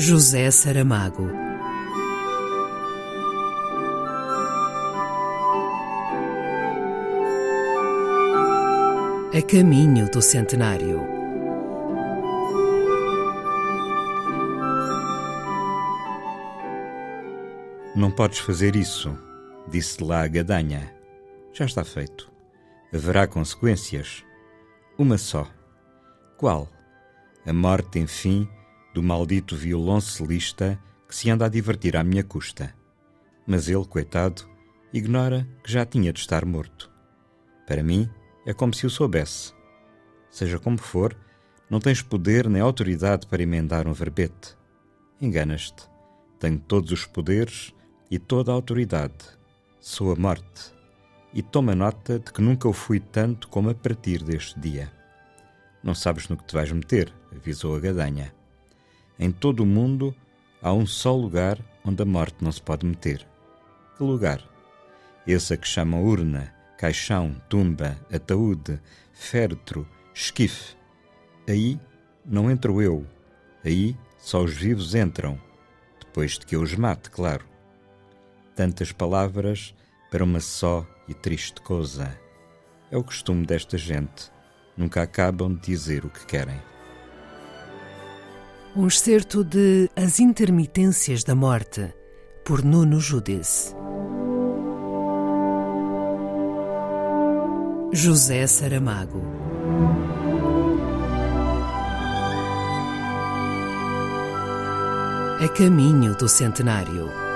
José Saramago. A caminho do centenário. Não podes fazer isso, disse lá a gadanha. Já está feito. Haverá consequências. Uma só. Qual? A morte, enfim, do maldito violoncelista que se anda a divertir à minha custa. Mas ele, coitado, ignora que já tinha de estar morto. Para mim, é como se o soubesse. Seja como for, não tens poder nem autoridade para emendar um verbete. Enganas-te. Tenho todos os poderes e toda a autoridade. Sou a morte. E toma nota de que nunca o fui tanto como a partir deste dia. Não sabes no que te vais meter, avisou a gadanha. Em todo o mundo há um só lugar onde a morte não se pode meter. Que lugar? Esse a que chamam urna, caixão, tumba, ataúde, féretro, esquife. Aí não entro eu. Aí só os vivos entram. Depois de que eu os mate, claro. Tantas palavras para uma só e triste coisa. É o costume desta gente. Nunca acabam de dizer o que querem. Um excerto de As Intermitências da Morte, por Nuno Judice. José Saramago. A caminho do centenário.